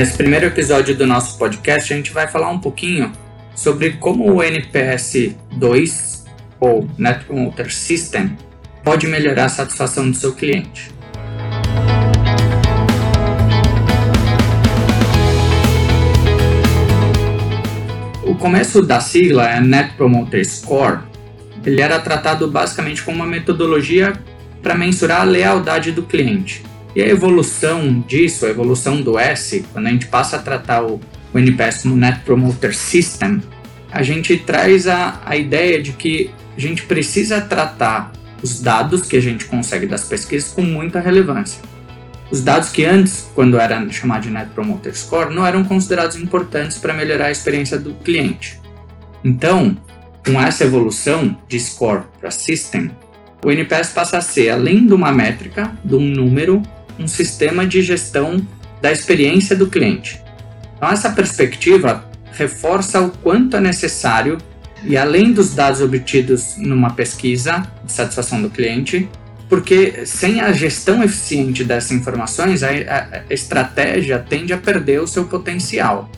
Nesse primeiro episódio do nosso podcast, a gente vai falar um pouquinho sobre como o NPS 2 ou Net Promoter System pode melhorar a satisfação do seu cliente. O começo da sigla é Net Promoter Score. Ele era tratado basicamente como uma metodologia para mensurar a lealdade do cliente. E a evolução disso, a evolução do S, quando a gente passa a tratar o, o NPS como Net Promoter System, a gente traz a, a ideia de que a gente precisa tratar os dados que a gente consegue das pesquisas com muita relevância. Os dados que antes, quando era chamado de Net Promoter Score, não eram considerados importantes para melhorar a experiência do cliente. Então, com essa evolução de score para system, o NPS passa a ser, além de uma métrica, de um número, um sistema de gestão da experiência do cliente. Então, essa perspectiva reforça o quanto é necessário, e além dos dados obtidos numa pesquisa de satisfação do cliente, porque sem a gestão eficiente dessas informações, a, estratégia tende a perder o seu potencial.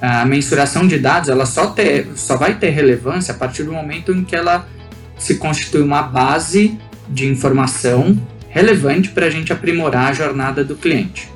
A mensuração de dados ela só, ter, só vai ter relevância a partir do momento em que ela se constitui uma base de informação relevante para a gente aprimorar a jornada do cliente.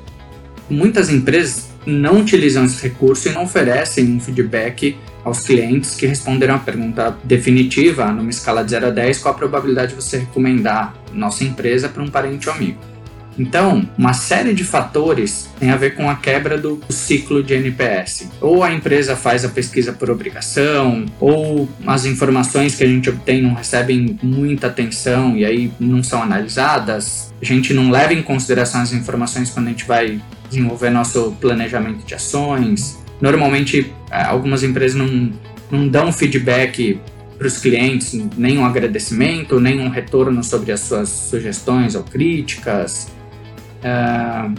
Muitas empresas não utilizam esse recurso e não oferecem um feedback aos clientes que responderam a pergunta definitiva, numa escala de 0 a 10, qual a probabilidade de você recomendar nossa empresa para um parente ou amigo. Então, uma série de fatores tem a ver com a quebra do ciclo de NPS. Ou a empresa faz a pesquisa por obrigação, ou as informações que a gente obtém não recebem muita atenção e aí não são analisadas. A gente não leva em consideração as informações quando a gente vai desenvolver nosso planejamento de ações. Normalmente, é, algumas empresas não, não dão feedback para os clientes, nem um agradecimento, nem um retorno sobre as suas sugestões ou críticas. Uh,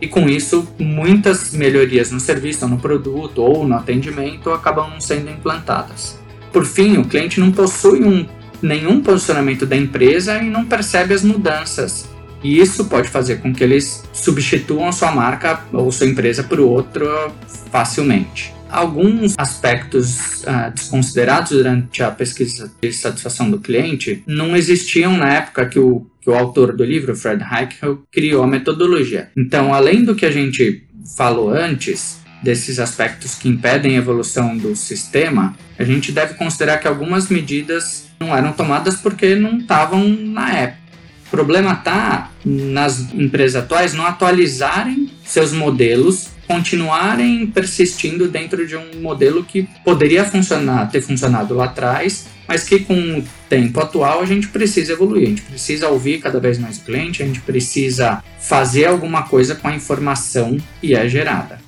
e com isso, muitas melhorias no serviço, no produto ou no atendimento acabam sendo implantadas. Por fim, o cliente não possui um, nenhum posicionamento da empresa e não percebe as mudanças. E isso pode fazer com que eles substituam sua marca ou sua empresa por outra facilmente. Alguns aspectos uh, desconsiderados durante a pesquisa de satisfação do cliente não existiam na época que o que o autor do livro, Fred Heichel, criou a metodologia. Então, além do que a gente falou antes, desses aspectos que impedem a evolução do sistema, a gente deve considerar que algumas medidas não eram tomadas porque não estavam na época. O problema está nas empresas atuais não atualizarem seus modelos, continuarem persistindo dentro de um modelo que poderia funcionar, ter funcionado lá atrás, mas que com o tempo atual a gente precisa evoluir, a gente precisa ouvir cada vez mais o cliente, a gente precisa fazer alguma coisa com a informação que é gerada.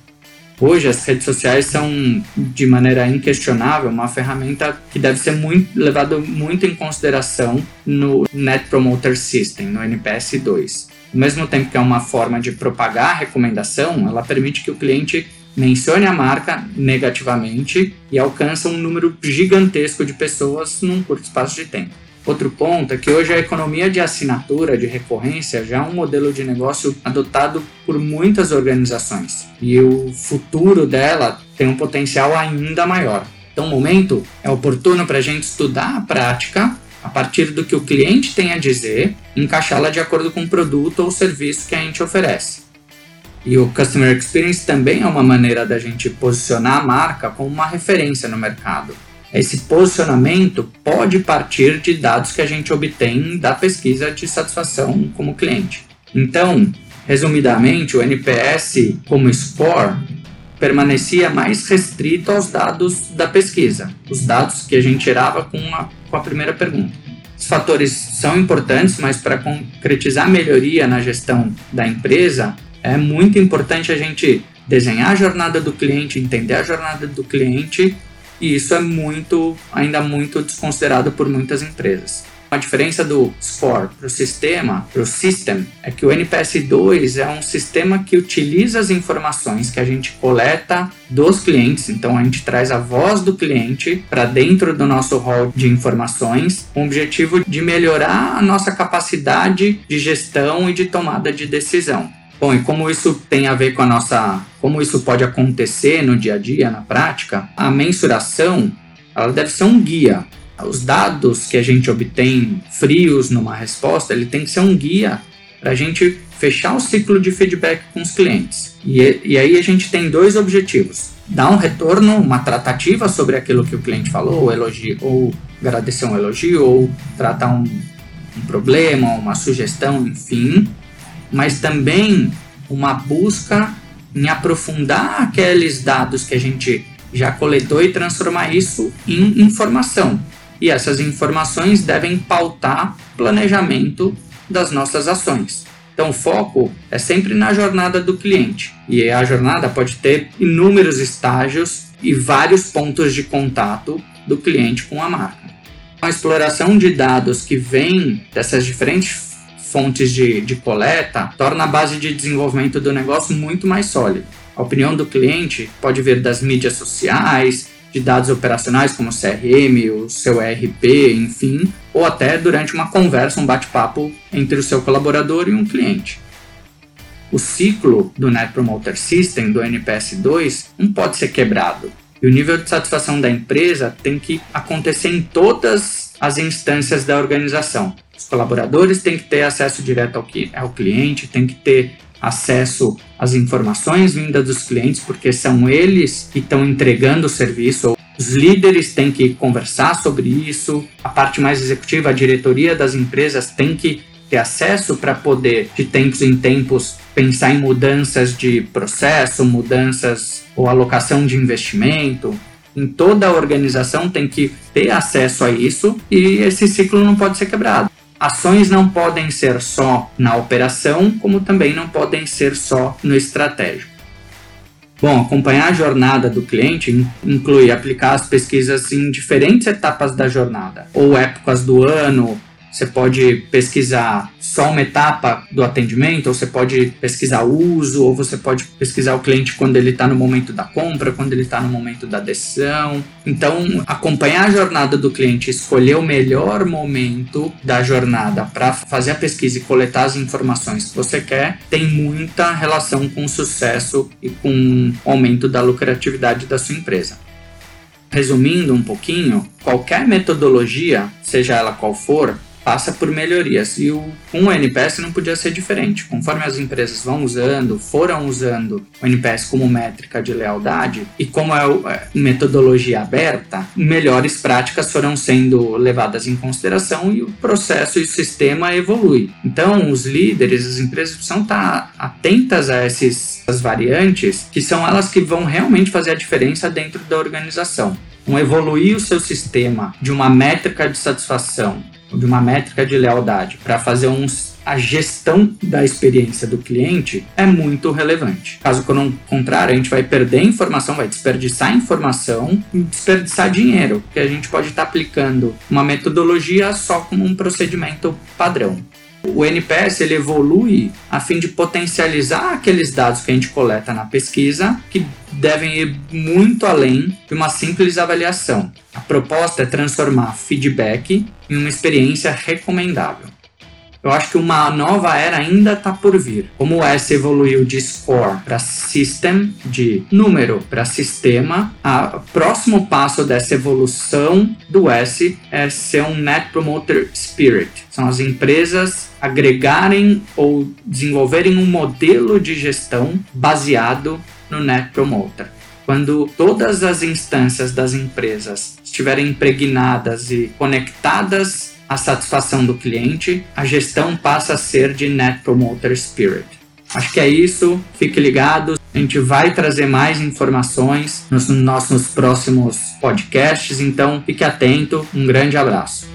Hoje as redes sociais são, de maneira inquestionável, uma ferramenta que deve ser muito, levada muito em consideração no Net Promoter System, no NPS 2. Ao mesmo tempo que é uma forma de propagar a recomendação, ela permite que o cliente mencione a marca negativamente e alcança um número gigantesco de pessoas num curto espaço de tempo. Outro ponto é que hoje a economia de assinatura, de recorrência, já é um modelo de negócio adotado por muitas organizações e o futuro dela tem um potencial ainda maior. Então, o momento é oportuno para a gente estudar a prática a partir do que o cliente tem a dizer, encaixá-la de acordo com o produto ou serviço que a gente oferece. E o Customer Experience também é uma maneira da gente posicionar a marca como uma referência no mercado. Esse posicionamento pode partir de dados que a gente obtém da pesquisa de satisfação como cliente. Então, resumidamente, o NPS como score permanecia mais restrito aos dados da pesquisa, os dados que a gente tirava com a, com a primeira pergunta. Os fatores são importantes, mas para concretizar melhoria na gestão da empresa, é muito importante a gente desenhar a jornada do cliente, entender a jornada do cliente e isso é muito, ainda muito desconsiderado por muitas empresas. A diferença do score para o sistema, para o system, é que o NPS 2 é um sistema que utiliza as informações que a gente coleta dos clientes, então a gente traz a voz do cliente para dentro do nosso hall de informações, com o objetivo de melhorar a nossa capacidade de gestão e de tomada de decisão. Bom, e como isso tem a ver com a nossa. Como isso pode acontecer no dia a dia, na prática, a mensuração ela deve ser um guia. Os dados que a gente obtém frios numa resposta, ele tem que ser um guia para a gente fechar o ciclo de feedback com os clientes. E, e aí a gente tem dois objetivos: dar um retorno, uma tratativa sobre aquilo que o cliente falou, ou elogio, ou agradecer um elogio, ou tratar um, um problema, uma sugestão, enfim, mas também uma busca em aprofundar aqueles dados que a gente já coletou e transformar isso em informação. E essas informações devem pautar planejamento das nossas ações. Então, o foco é sempre na jornada do cliente. E a jornada pode ter inúmeros estágios e vários pontos de contato do cliente com a marca. A exploração de dados que vem dessas diferentes fontes de, de coleta torna a base de desenvolvimento do negócio muito mais sólida. A opinião do cliente pode vir das mídias sociais, de dados operacionais como CRM, o seu ERP, enfim, ou até durante uma conversa, um bate-papo entre o seu colaborador e um cliente. O ciclo do Net Promoter System, do NPS 2, não pode ser quebrado. E o nível de satisfação da empresa tem que acontecer em todas as instâncias da organização. Os colaboradores têm que ter acesso direto ao cliente, têm que ter acesso às informações vindas dos clientes, porque são eles que estão entregando o serviço. Os líderes têm que conversar sobre isso, a parte mais executiva, a diretoria das empresas tem que ter acesso para poder, de tempos em tempos, pensar em mudanças de processo, mudanças ou alocação de investimento. Em toda a organização tem que ter acesso a isso e esse ciclo não pode ser quebrado. Ações não podem ser só na operação, como também não podem ser só no estratégico. Bom, acompanhar a jornada do cliente inclui aplicar as pesquisas em diferentes etapas da jornada, ou épocas do ano, você pode pesquisar só uma etapa do atendimento, ou você pode pesquisar o uso, ou você pode pesquisar o cliente quando ele está no momento da compra, quando ele está no momento da decisão. Então, acompanhar a jornada do cliente, escolher o melhor momento da jornada para fazer a pesquisa e coletar as informações que você quer, tem muita relação com o sucesso e com o aumento da lucratividade da sua empresa. Resumindo um pouquinho, qualquer metodologia, seja ela qual for, passa por melhorias. E o, com o NPS não podia ser diferente. Conforme as empresas vão usando, foram usando o NPS como métrica de lealdade, e como é, é metodologia aberta, melhores práticas foram sendo levadas em consideração e o processo e o sistema evolui. Então, os líderes, as empresas precisam estar atentas a essas variantes, que são elas que vão realmente fazer a diferença dentro da organização. Um evoluir o seu sistema de uma métrica de satisfação de uma métrica de lealdade para fazer uns, a gestão da experiência do cliente é muito relevante. Caso contrário, a gente vai perder informação, vai desperdiçar informação e desperdiçar dinheiro, porque a gente pode estar tá aplicando uma metodologia só como um procedimento padrão. O NPS ele evolui a fim de potencializar aqueles dados que a gente coleta na pesquisa, que devem ir muito além de uma simples avaliação. A proposta é transformar feedback em uma experiência recomendável. Eu acho que uma nova era ainda está por vir. Como o S evoluiu de score para system, de número para sistema, o próximo passo dessa evolução do S é ser um Net Promoter Spirit. São as empresas agregarem ou desenvolverem um modelo de gestão baseado no Net Promoter. Quando todas as instâncias das empresas estiverem impregnadas e conectadas a satisfação do cliente, a gestão passa a ser de Net Promoter Spirit. Acho que é isso, fique ligado. A gente vai trazer mais informações nos nossos próximos podcasts, então fique atento. Um grande abraço.